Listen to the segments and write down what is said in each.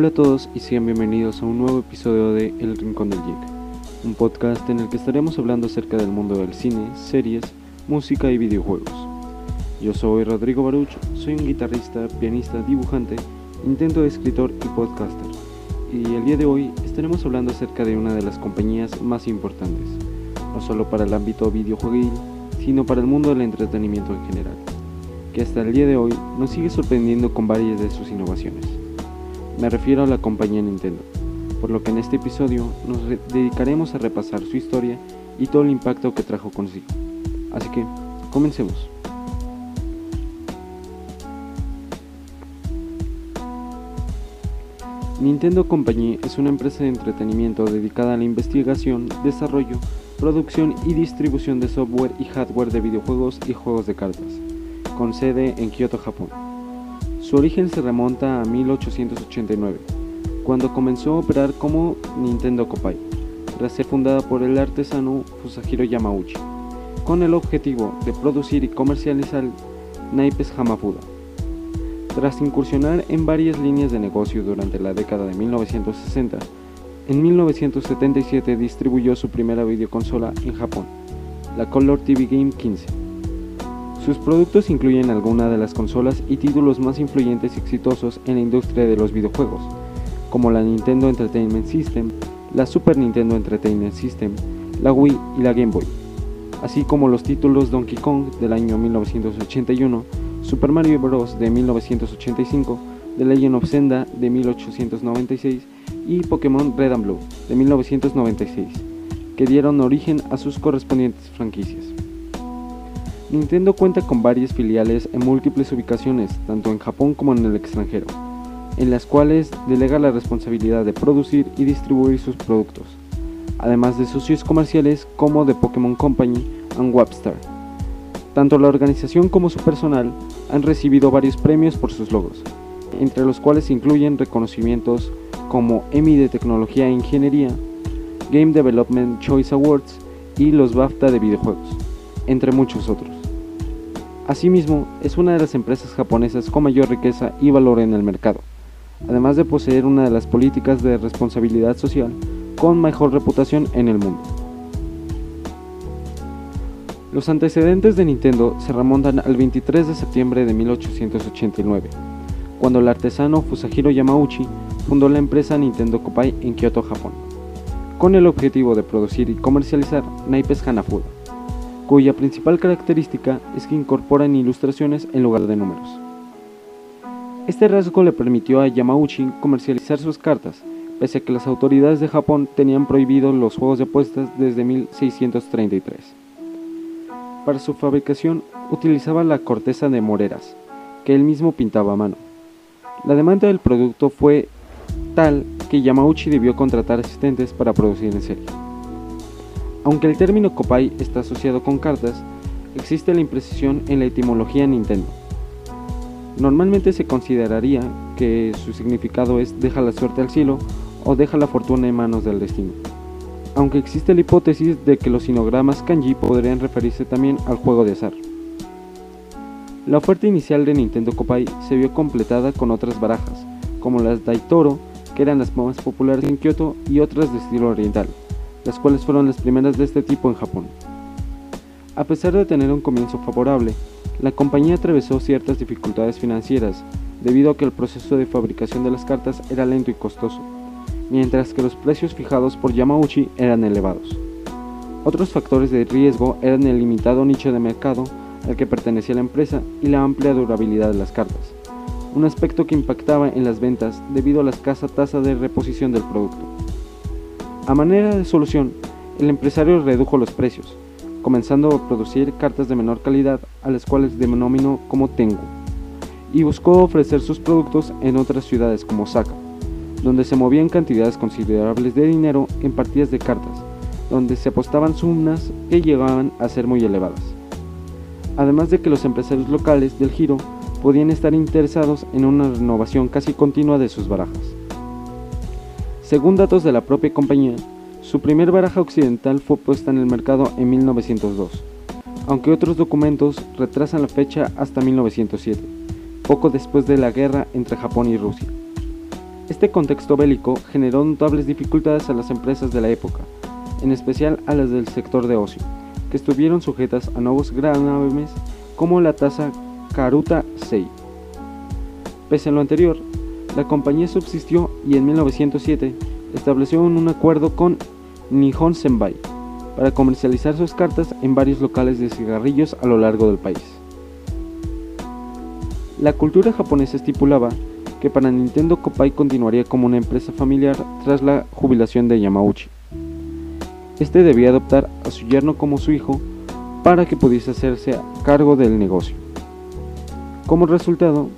Hola a todos y sean bienvenidos a un nuevo episodio de El Rincón del Geek, un podcast en el que estaremos hablando acerca del mundo del cine, series, música y videojuegos. Yo soy Rodrigo Baruch, soy un guitarrista, pianista, dibujante, intento de escritor y podcaster, y el día de hoy estaremos hablando acerca de una de las compañías más importantes, no solo para el ámbito videojueguil, sino para el mundo del entretenimiento en general, que hasta el día de hoy nos sigue sorprendiendo con varias de sus innovaciones. Me refiero a la compañía Nintendo, por lo que en este episodio nos dedicaremos a repasar su historia y todo el impacto que trajo consigo. Así que, comencemos. Nintendo Company es una empresa de entretenimiento dedicada a la investigación, desarrollo, producción y distribución de software y hardware de videojuegos y juegos de cartas, con sede en Kyoto, Japón. Su origen se remonta a 1889, cuando comenzó a operar como Nintendo Kopai, tras ser fundada por el artesano Fusahiro Yamauchi, con el objetivo de producir y comercializar naipes Hamafuda. Tras incursionar en varias líneas de negocio durante la década de 1960, en 1977 distribuyó su primera videoconsola en Japón, la Color TV Game 15 sus productos incluyen algunas de las consolas y títulos más influyentes y exitosos en la industria de los videojuegos, como la Nintendo Entertainment System, la Super Nintendo Entertainment System, la Wii y la Game Boy, así como los títulos Donkey Kong del año 1981, Super Mario Bros. de 1985, The Legend of Zelda de 1896 y Pokémon Red and Blue de 1996, que dieron origen a sus correspondientes franquicias. Nintendo cuenta con varias filiales en múltiples ubicaciones, tanto en Japón como en el extranjero, en las cuales delega la responsabilidad de producir y distribuir sus productos, además de socios comerciales como The Pokémon Company and Webster. Tanto la organización como su personal han recibido varios premios por sus logos, entre los cuales incluyen reconocimientos como Emmy de Tecnología e Ingeniería, Game Development Choice Awards y los BAFTA de videojuegos, entre muchos otros. Asimismo, es una de las empresas japonesas con mayor riqueza y valor en el mercado, además de poseer una de las políticas de responsabilidad social con mejor reputación en el mundo. Los antecedentes de Nintendo se remontan al 23 de septiembre de 1889, cuando el artesano Fusahiro Yamauchi fundó la empresa Nintendo Kopai en Kyoto, Japón, con el objetivo de producir y comercializar naipes Hanafuda cuya principal característica es que incorporan ilustraciones en lugar de números. Este rasgo le permitió a Yamauchi comercializar sus cartas, pese a que las autoridades de Japón tenían prohibido los juegos de apuestas desde 1633. Para su fabricación utilizaba la corteza de moreras, que él mismo pintaba a mano. La demanda del producto fue tal que Yamauchi debió contratar asistentes para producir en serie. Aunque el término Kopai está asociado con cartas, existe la imprecisión en la etimología Nintendo. Normalmente se consideraría que su significado es deja la suerte al cielo o deja la fortuna en manos del destino. Aunque existe la hipótesis de que los sinogramas kanji podrían referirse también al juego de azar. La oferta inicial de Nintendo Kopai se vio completada con otras barajas, como las Daitoro, que eran las más populares en Kyoto, y otras de estilo oriental las cuales fueron las primeras de este tipo en Japón. A pesar de tener un comienzo favorable, la compañía atravesó ciertas dificultades financieras debido a que el proceso de fabricación de las cartas era lento y costoso, mientras que los precios fijados por Yamauchi eran elevados. Otros factores de riesgo eran el limitado nicho de mercado al que pertenecía la empresa y la amplia durabilidad de las cartas, un aspecto que impactaba en las ventas debido a la escasa tasa de reposición del producto. A manera de solución, el empresario redujo los precios, comenzando a producir cartas de menor calidad a las cuales denominó como Tengu, y buscó ofrecer sus productos en otras ciudades como Osaka, donde se movían cantidades considerables de dinero en partidas de cartas, donde se apostaban sumas que llegaban a ser muy elevadas. Además de que los empresarios locales del giro podían estar interesados en una renovación casi continua de sus barajas. Según datos de la propia compañía, su primer baraja occidental fue puesta en el mercado en 1902, aunque otros documentos retrasan la fecha hasta 1907, poco después de la guerra entre Japón y Rusia. Este contexto bélico generó notables dificultades a las empresas de la época, en especial a las del sector de ocio, que estuvieron sujetas a nuevos gravames como la tasa Karuta Sei. Pese a lo anterior, la compañía subsistió y en 1907 estableció un acuerdo con Nihon Senbai para comercializar sus cartas en varios locales de cigarrillos a lo largo del país. La cultura japonesa estipulaba que para Nintendo Kopai continuaría como una empresa familiar tras la jubilación de Yamauchi. Este debía adoptar a su yerno como su hijo para que pudiese hacerse cargo del negocio. Como resultado,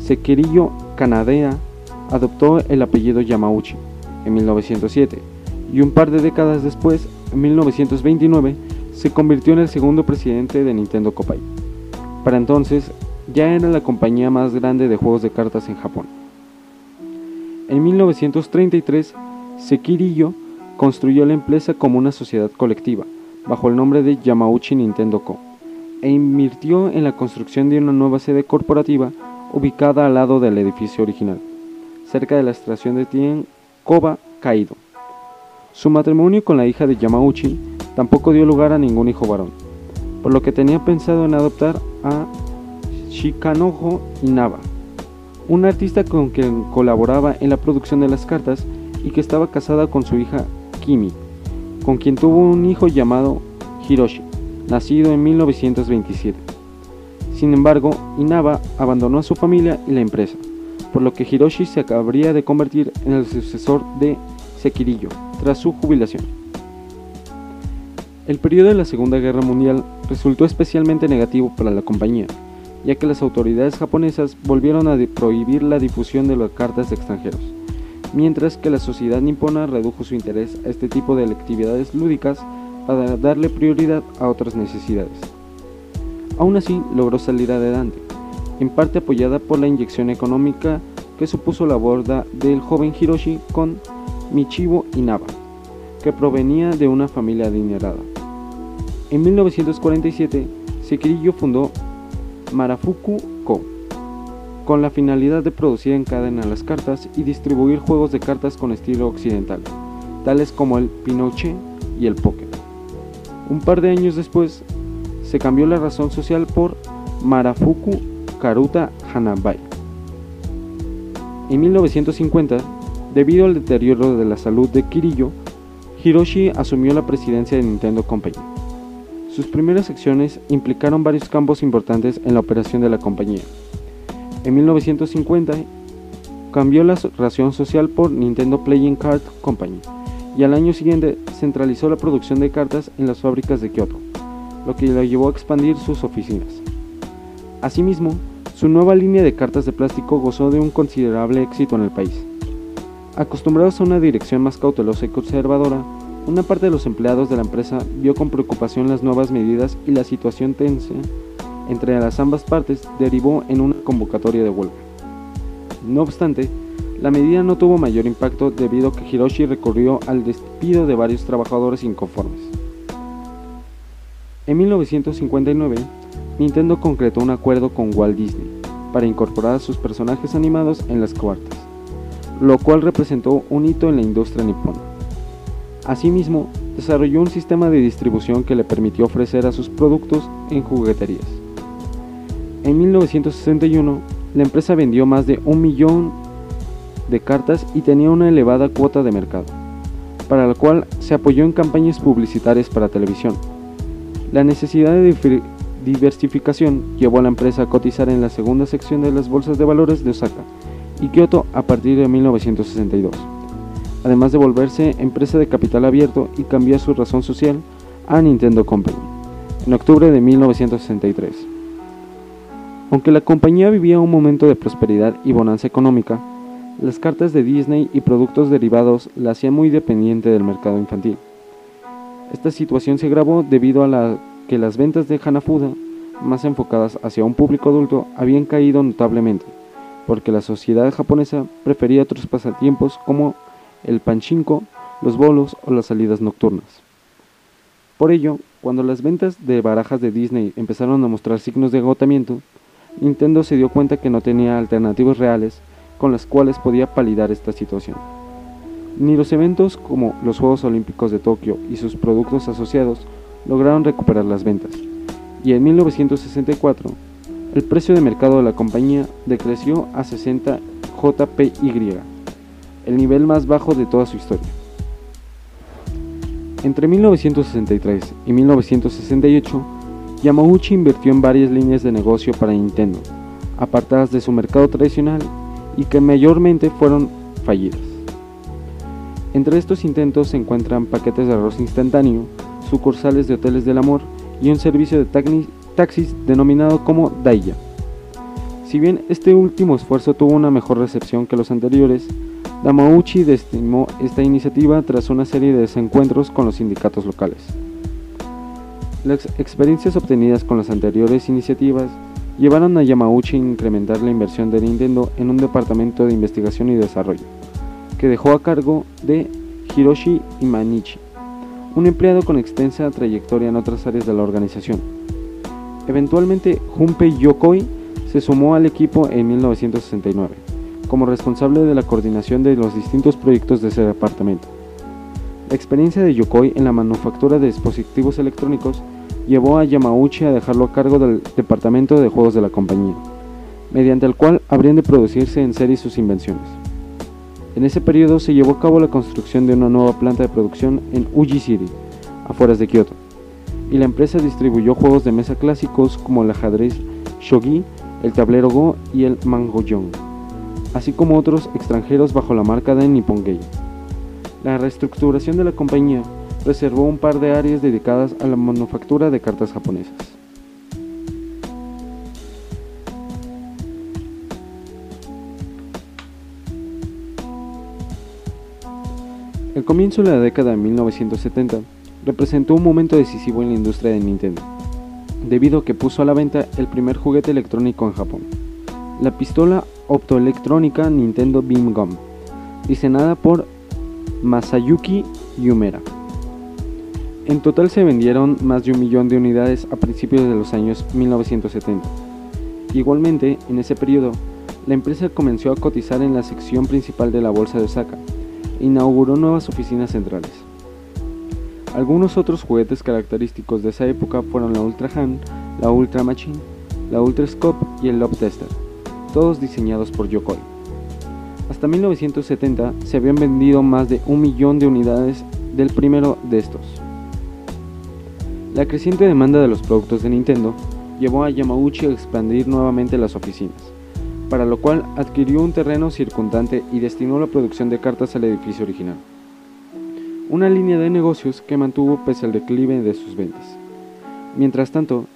Sekiriyo Kanadea adoptó el apellido Yamauchi en 1907 y un par de décadas después, en 1929, se convirtió en el segundo presidente de Nintendo Kopai. Para entonces, ya era la compañía más grande de juegos de cartas en Japón. En 1933, Sekiriyo construyó la empresa como una sociedad colectiva, bajo el nombre de Yamauchi Nintendo Co., e invirtió en la construcción de una nueva sede corporativa ubicada al lado del edificio original, cerca de la estación de tren Koba Kaido. Su matrimonio con la hija de Yamauchi tampoco dio lugar a ningún hijo varón, por lo que tenía pensado en adoptar a Shikanojo Inaba, un artista con quien colaboraba en la producción de las cartas y que estaba casada con su hija Kimi, con quien tuvo un hijo llamado Hiroshi, nacido en 1927. Sin embargo, Inaba abandonó a su familia y la empresa, por lo que Hiroshi se acabaría de convertir en el sucesor de Sekiriyo tras su jubilación. El periodo de la Segunda Guerra Mundial resultó especialmente negativo para la compañía, ya que las autoridades japonesas volvieron a prohibir la difusión de las cartas de extranjeros, mientras que la sociedad nipona redujo su interés a este tipo de actividades lúdicas para darle prioridad a otras necesidades. Aún así, logró salir adelante, en parte apoyada por la inyección económica que supuso la borda del joven Hiroshi con Michibo Inaba, que provenía de una familia adinerada. En 1947, Sekiriyo fundó Marafuku Co., con la finalidad de producir en cadena las cartas y distribuir juegos de cartas con estilo occidental, tales como el Pinochet y el Poker. Un par de años después, se cambió la razón social por Marafuku Karuta Hanabai. En 1950, Debido al deterioro de la salud de Kirillo, Hiroshi asumió la presidencia de Nintendo Company. Sus primeras acciones implicaron varios campos importantes en la operación de la compañía. En 1950 cambió la ración social por Nintendo Playing Card Company y al año siguiente centralizó la producción de cartas en las fábricas de Kyoto, lo que le llevó a expandir sus oficinas. Asimismo, su nueva línea de cartas de plástico gozó de un considerable éxito en el país. Acostumbrados a una dirección más cautelosa y conservadora, una parte de los empleados de la empresa vio con preocupación las nuevas medidas y la situación tensa entre las ambas partes derivó en una convocatoria de huelga. No obstante, la medida no tuvo mayor impacto debido a que Hiroshi recurrió al despido de varios trabajadores inconformes. En 1959, Nintendo concretó un acuerdo con Walt Disney para incorporar a sus personajes animados en las cuartas lo cual representó un hito en la industria nipona. Asimismo, desarrolló un sistema de distribución que le permitió ofrecer a sus productos en jugueterías. En 1961, la empresa vendió más de un millón de cartas y tenía una elevada cuota de mercado, para la cual se apoyó en campañas publicitarias para televisión. La necesidad de diversificación llevó a la empresa a cotizar en la segunda sección de las bolsas de valores de Osaka, y Kyoto a partir de 1962, además de volverse empresa de capital abierto y cambiar su razón social a Nintendo Company, en octubre de 1963. Aunque la compañía vivía un momento de prosperidad y bonanza económica, las cartas de Disney y productos derivados la hacían muy dependiente del mercado infantil. Esta situación se agravó debido a la que las ventas de Hanafuda, más enfocadas hacia un público adulto, habían caído notablemente porque la sociedad japonesa prefería otros pasatiempos como el panchinko, los bolos o las salidas nocturnas. Por ello, cuando las ventas de barajas de Disney empezaron a mostrar signos de agotamiento, Nintendo se dio cuenta que no tenía alternativas reales con las cuales podía palidar esta situación. Ni los eventos como los Juegos Olímpicos de Tokio y sus productos asociados lograron recuperar las ventas, y en 1964 el precio de mercado de la compañía decreció a 60 JPY, el nivel más bajo de toda su historia. Entre 1963 y 1968, Yamauchi invirtió en varias líneas de negocio para Nintendo, apartadas de su mercado tradicional y que mayormente fueron fallidas. Entre estos intentos se encuentran paquetes de arroz instantáneo, sucursales de hoteles del amor y un servicio de taxis denominado como Daiya. Si bien este último esfuerzo tuvo una mejor recepción que los anteriores, Damauchi destimó esta iniciativa tras una serie de desencuentros con los sindicatos locales. Las experiencias obtenidas con las anteriores iniciativas llevaron a Yamauchi a incrementar la inversión de Nintendo en un departamento de investigación y desarrollo, que dejó a cargo de Hiroshi Imanichi, un empleado con extensa trayectoria en otras áreas de la organización. Eventualmente, Junpei Yokoi se sumó al equipo en 1969 como responsable de la coordinación de los distintos proyectos de ese departamento. La experiencia de Yokoi en la manufactura de dispositivos electrónicos llevó a Yamauchi a dejarlo a cargo del departamento de juegos de la compañía, mediante el cual habrían de producirse en serie sus invenciones. En ese periodo se llevó a cabo la construcción de una nueva planta de producción en Uji City, afueras de Kioto, y la empresa distribuyó juegos de mesa clásicos como el ajedrez shogi, el tablero Go y el Mangoyong así como otros extranjeros bajo la marca de Nippon Game. La reestructuración de la compañía reservó un par de áreas dedicadas a la manufactura de cartas japonesas. El comienzo de la década de 1970 representó un momento decisivo en la industria de Nintendo, debido a que puso a la venta el primer juguete electrónico en Japón, la pistola optoelectrónica Nintendo Beam Gum, diseñada por Masayuki Yumera. En total se vendieron más de un millón de unidades a principios de los años 1970. Igualmente, en ese periodo, la empresa comenzó a cotizar en la sección principal de la bolsa de Osaka inauguró nuevas oficinas centrales. Algunos otros juguetes característicos de esa época fueron la Ultra Hand, la Ultra Machine, la Ultra Scope y el Love Tester todos diseñados por Yokoi. Hasta 1970 se habían vendido más de un millón de unidades del primero de estos. La creciente demanda de los productos de Nintendo llevó a Yamauchi a expandir nuevamente las oficinas, para lo cual adquirió un terreno circundante y destinó la producción de cartas al edificio original. Una línea de negocios que mantuvo pese al declive de sus ventas. Mientras tanto,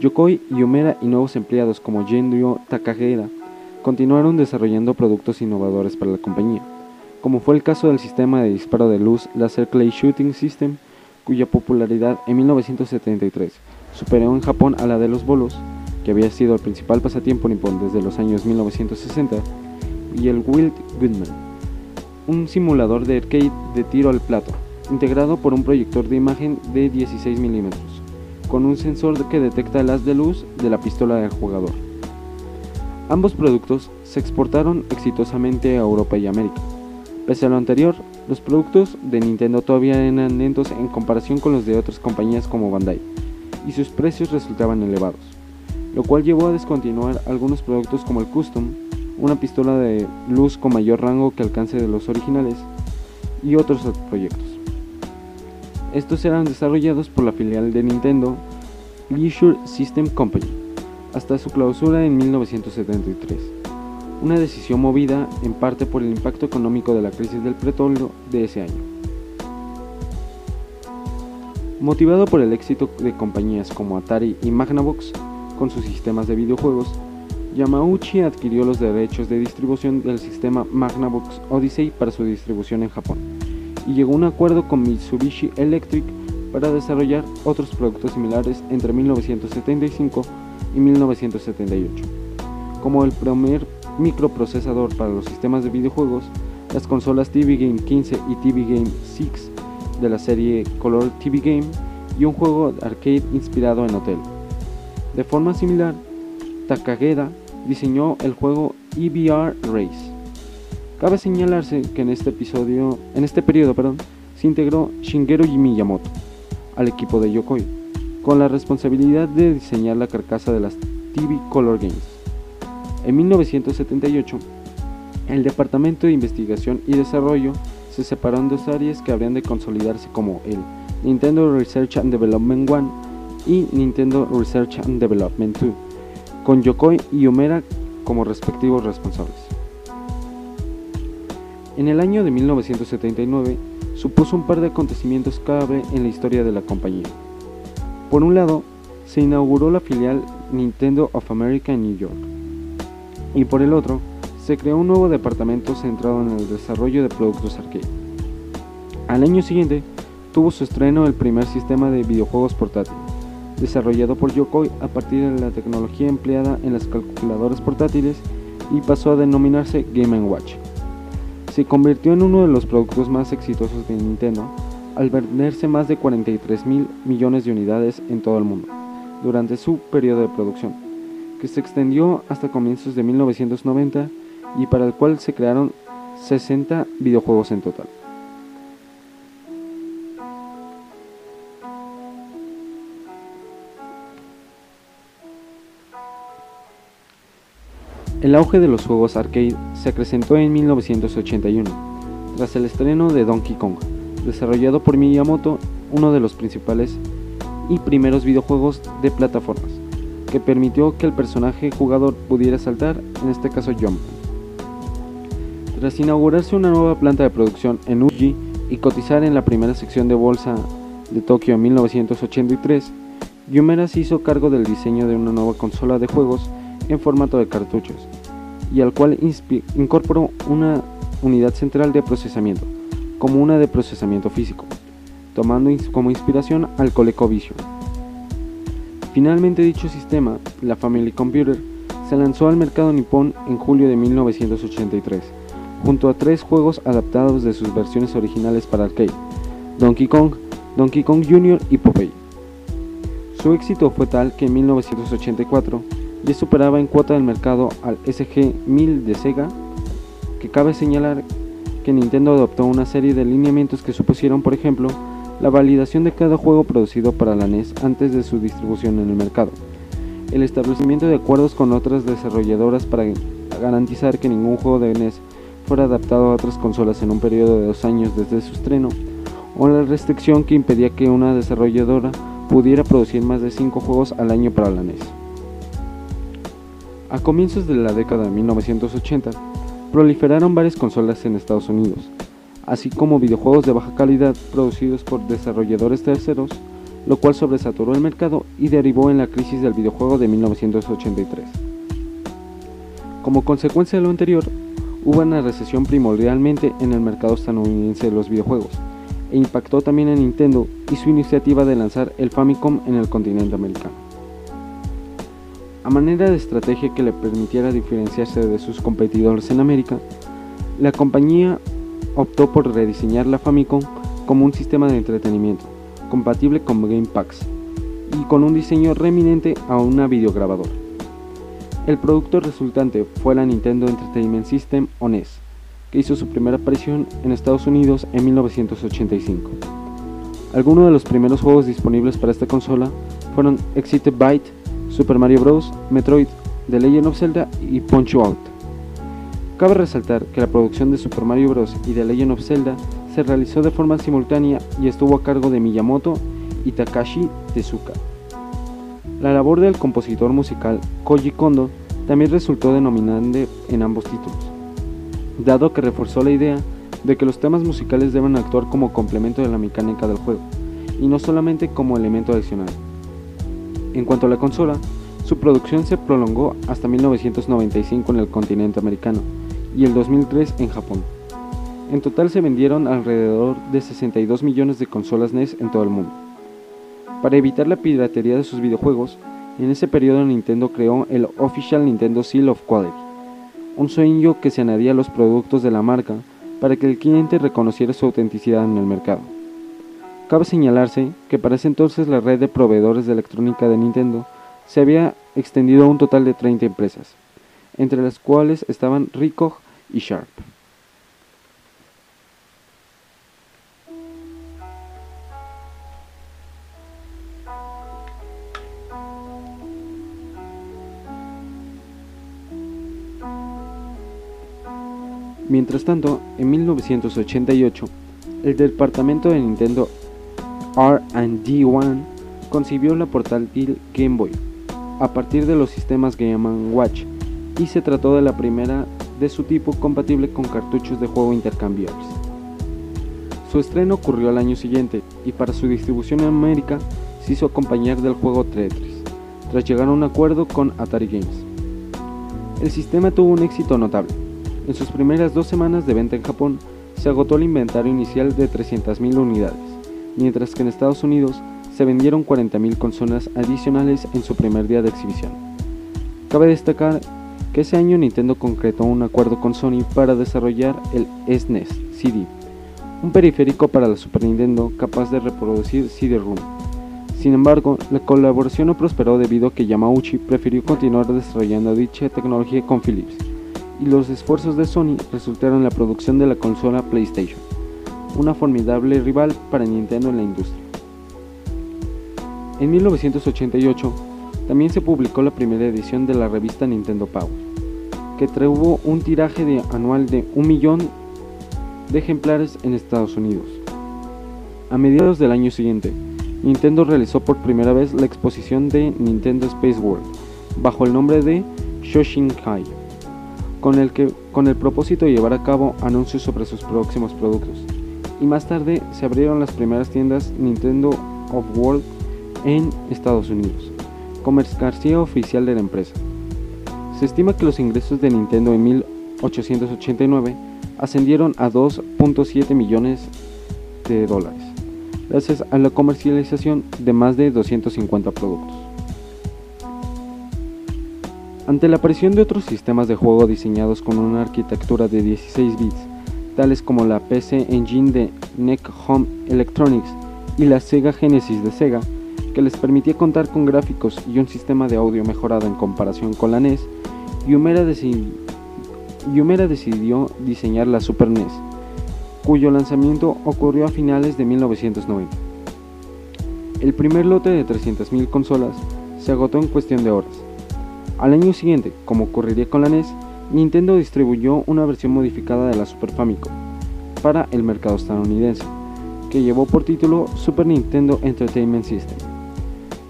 Yokoi Yomera y nuevos empleados como Genryo Takahira continuaron desarrollando productos innovadores para la compañía, como fue el caso del sistema de disparo de luz Laser Clay Shooting System, cuya popularidad en 1973 superó en Japón a la de los bolos, que había sido el principal pasatiempo nipón desde los años 1960, y el Wild Goodman, un simulador de arcade de tiro al plato, integrado por un proyector de imagen de 16 milímetros con un sensor que detecta el haz de luz de la pistola del jugador. Ambos productos se exportaron exitosamente a Europa y América. Pese a lo anterior, los productos de Nintendo todavía eran lentos en comparación con los de otras compañías como Bandai, y sus precios resultaban elevados, lo cual llevó a descontinuar algunos productos como el Custom, una pistola de luz con mayor rango que alcance de los originales, y otros proyectos. Estos eran desarrollados por la filial de Nintendo Leisure System Company hasta su clausura en 1973, una decisión movida en parte por el impacto económico de la crisis del petróleo de ese año. Motivado por el éxito de compañías como Atari y Magnavox con sus sistemas de videojuegos, Yamauchi adquirió los derechos de distribución del sistema Magnavox Odyssey para su distribución en Japón y llegó a un acuerdo con Mitsubishi Electric para desarrollar otros productos similares entre 1975 y 1978, como el primer microprocesador para los sistemas de videojuegos, las consolas TV Game 15 y TV Game 6 de la serie Color TV Game y un juego arcade inspirado en Hotel. De forma similar, Takageda diseñó el juego EBR Race Cabe señalarse que en este episodio, en este periodo, perdón, se integró Shigeru Miyamoto al equipo de Yokoi, con la responsabilidad de diseñar la carcasa de las TV Color Games. En 1978, el Departamento de Investigación y Desarrollo se separó en dos áreas que habrían de consolidarse como el Nintendo Research and Development 1 y Nintendo Research and Development 2, con Yokoi y Omera como respectivos responsables. En el año de 1979 supuso un par de acontecimientos clave en la historia de la compañía. Por un lado, se inauguró la filial Nintendo of America en New York, y por el otro, se creó un nuevo departamento centrado en el desarrollo de productos arcade. Al año siguiente, tuvo su estreno el primer sistema de videojuegos portátil, desarrollado por Yokoi a partir de la tecnología empleada en las calculadoras portátiles y pasó a denominarse Game ⁇ Watch. Se convirtió en uno de los productos más exitosos de Nintendo al venderse más de 43 mil millones de unidades en todo el mundo durante su periodo de producción, que se extendió hasta comienzos de 1990 y para el cual se crearon 60 videojuegos en total. El auge de los juegos arcade se acrecentó en 1981, tras el estreno de Donkey Kong, desarrollado por Miyamoto, uno de los principales y primeros videojuegos de plataformas, que permitió que el personaje jugador pudiera saltar, en este caso Jump. Tras inaugurarse una nueva planta de producción en Uji y cotizar en la primera sección de bolsa de Tokio en 1983, Yumera se hizo cargo del diseño de una nueva consola de juegos en formato de cartuchos, y al cual incorporó una unidad central de procesamiento, como una de procesamiento físico, tomando como inspiración al ColecoVision. Finalmente dicho sistema, la Family Computer, se lanzó al mercado nipón en julio de 1983, junto a tres juegos adaptados de sus versiones originales para arcade, Donkey Kong, Donkey Kong Jr. y Popeye. Su éxito fue tal que en 1984 ya superaba en cuota del mercado al SG-1000 de Sega, que cabe señalar que Nintendo adoptó una serie de lineamientos que supusieron, por ejemplo, la validación de cada juego producido para la NES antes de su distribución en el mercado, el establecimiento de acuerdos con otras desarrolladoras para garantizar que ningún juego de NES fuera adaptado a otras consolas en un periodo de dos años desde su estreno, o la restricción que impedía que una desarrolladora pudiera producir más de 5 juegos al año para la NES. A comienzos de la década de 1980, proliferaron varias consolas en Estados Unidos, así como videojuegos de baja calidad producidos por desarrolladores terceros, lo cual sobresaturó el mercado y derivó en la crisis del videojuego de 1983. Como consecuencia de lo anterior, hubo una recesión primordialmente en el mercado estadounidense de los videojuegos, e impactó también a Nintendo y su iniciativa de lanzar el Famicom en el continente americano. A manera de estrategia que le permitiera diferenciarse de sus competidores en América, la compañía optó por rediseñar la Famicom como un sistema de entretenimiento, compatible con Game Packs, y con un diseño reminente a una videograbadora. El producto resultante fue la Nintendo Entertainment System o NES, que hizo su primera aparición en Estados Unidos en 1985. Algunos de los primeros juegos disponibles para esta consola fueron Excited Byte, Super Mario Bros., Metroid, The Legend of Zelda y Punch Out. Cabe resaltar que la producción de Super Mario Bros. y The Legend of Zelda se realizó de forma simultánea y estuvo a cargo de Miyamoto y Takashi Tezuka. La labor del compositor musical Koji Kondo también resultó denominante en ambos títulos, dado que reforzó la idea de que los temas musicales deben actuar como complemento de la mecánica del juego, y no solamente como elemento adicional. En cuanto a la consola, su producción se prolongó hasta 1995 en el continente americano y el 2003 en Japón. En total se vendieron alrededor de 62 millones de consolas NES en todo el mundo. Para evitar la piratería de sus videojuegos, en ese periodo Nintendo creó el Official Nintendo Seal of Quality, un sello que se añadía a los productos de la marca para que el cliente reconociera su autenticidad en el mercado. Cabe señalarse que para ese entonces la red de proveedores de electrónica de Nintendo se había extendido a un total de 30 empresas, entre las cuales estaban Ricoh y Sharp. Mientras tanto, en 1988, el departamento de Nintendo R&D One concibió la portátil Game Boy a partir de los sistemas Game Watch y se trató de la primera de su tipo compatible con cartuchos de juego intercambiables. Su estreno ocurrió al año siguiente y para su distribución en América se hizo acompañar del juego Tetris, tras llegar a un acuerdo con Atari Games. El sistema tuvo un éxito notable. En sus primeras dos semanas de venta en Japón se agotó el inventario inicial de 300.000 unidades, mientras que en Estados Unidos se vendieron 40.000 consolas adicionales en su primer día de exhibición. Cabe destacar que ese año Nintendo concretó un acuerdo con Sony para desarrollar el SNES CD, un periférico para la Super Nintendo capaz de reproducir CD-ROM. Sin embargo, la colaboración no prosperó debido a que Yamauchi prefirió continuar desarrollando dicha tecnología con Philips, y los esfuerzos de Sony resultaron en la producción de la consola PlayStation, una formidable rival para Nintendo en la industria. En 1988, también se publicó la primera edición de la revista Nintendo Power, que tuvo un tiraje anual de un millón de ejemplares en Estados Unidos. A mediados del año siguiente, Nintendo realizó por primera vez la exposición de Nintendo Space World bajo el nombre de Shoshinkai, con el, que, con el propósito de llevar a cabo anuncios sobre sus próximos productos. Y más tarde se abrieron las primeras tiendas Nintendo of World en Estados Unidos mercancía oficial de la empresa. Se estima que los ingresos de Nintendo en 1889 ascendieron a 2.7 millones de dólares, gracias a la comercialización de más de 250 productos. Ante la aparición de otros sistemas de juego diseñados con una arquitectura de 16 bits, tales como la PC Engine de NEC Home Electronics y la Sega Genesis de Sega, que les permitía contar con gráficos y un sistema de audio mejorado en comparación con la NES, Yumera, decidió diseñar la Super NES, cuyo lanzamiento ocurrió a finales de 1990. El primer lote de 300.000 consolas se agotó en cuestión de horas. Al año siguiente, como ocurriría con la NES, Nintendo distribuyó una versión modificada de la Super Famicom para el mercado estadounidense, que llevó por título Super Nintendo Entertainment System.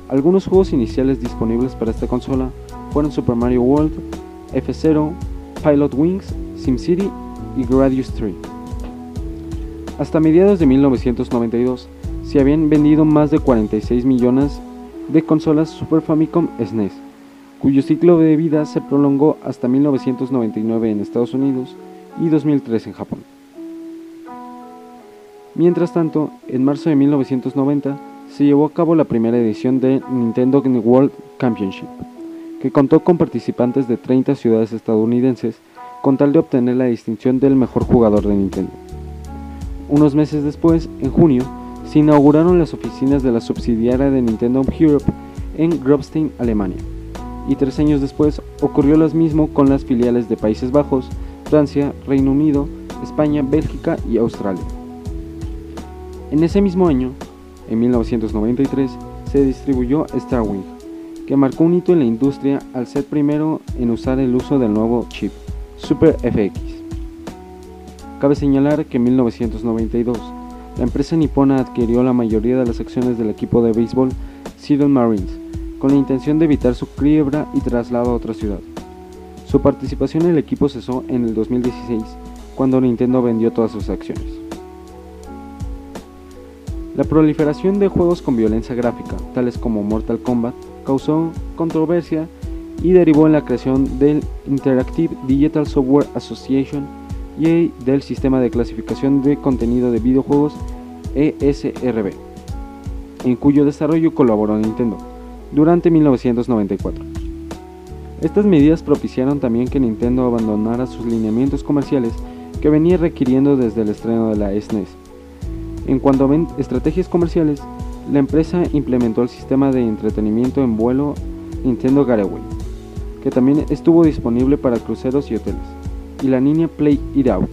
Algunos juegos iniciales disponibles para esta consola fueron Super Mario World, F-Zero, Pilot Wings, SimCity y Gradius 3. Hasta mediados de 1992 se habían vendido más de 46 millones de consolas Super Famicom SNES, cuyo ciclo de vida se prolongó hasta 1999 en Estados Unidos y 2003 en Japón. Mientras tanto, en marzo de 1990 se llevó a cabo la primera edición de Nintendo World Championship, que contó con participantes de 30 ciudades estadounidenses con tal de obtener la distinción del mejor jugador de Nintendo. Unos meses después, en junio, se inauguraron las oficinas de la subsidiaria de Nintendo Europe en Grobstein, Alemania, y tres años después ocurrió lo mismo con las filiales de Países Bajos, Francia, Reino Unido, España, Bélgica y Australia. En ese mismo año, en 1993 se distribuyó Starwing, que marcó un hito en la industria al ser primero en usar el uso del nuevo chip, Super FX. Cabe señalar que en 1992 la empresa nipona adquirió la mayoría de las acciones del equipo de béisbol Seattle Marines, con la intención de evitar su quiebra y traslado a otra ciudad. Su participación en el equipo cesó en el 2016, cuando Nintendo vendió todas sus acciones. La proliferación de juegos con violencia gráfica, tales como Mortal Kombat, causó controversia y derivó en la creación del Interactive Digital Software Association y del Sistema de Clasificación de Contenido de Videojuegos ESRB, en cuyo desarrollo colaboró Nintendo durante 1994. Estas medidas propiciaron también que Nintendo abandonara sus lineamientos comerciales que venía requiriendo desde el estreno de la SNES en cuanto a estrategias comerciales, la empresa implementó el sistema de entretenimiento en vuelo Nintendo Gateway, que también estuvo disponible para cruceros y hoteles, y la línea Play It Out,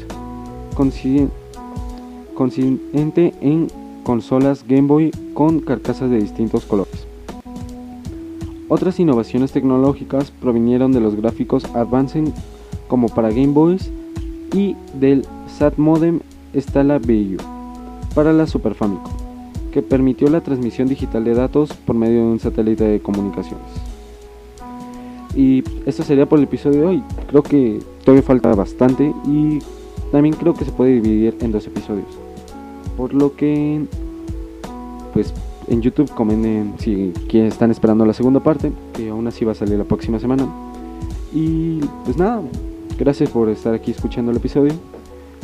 consistente en consolas Game Boy con carcasas de distintos colores. Otras innovaciones tecnológicas provinieron de los gráficos Advancing como para Game Boys y del SAT modem está la BU para la Super Famicom, que permitió la transmisión digital de datos por medio de un satélite de comunicaciones. Y esto sería por el episodio de hoy. Creo que todavía falta bastante y también creo que se puede dividir en dos episodios. Por lo que, pues en YouTube comenten si están esperando la segunda parte, que aún así va a salir la próxima semana. Y pues nada, gracias por estar aquí escuchando el episodio.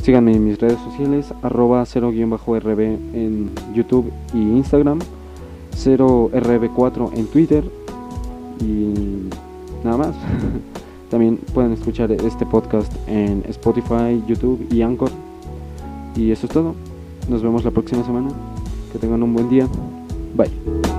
Síganme en mis redes sociales, arroba 0-rb en YouTube y Instagram, 0rb4 en Twitter y nada más. También pueden escuchar este podcast en Spotify, YouTube y Anchor. Y eso es todo. Nos vemos la próxima semana. Que tengan un buen día. Bye.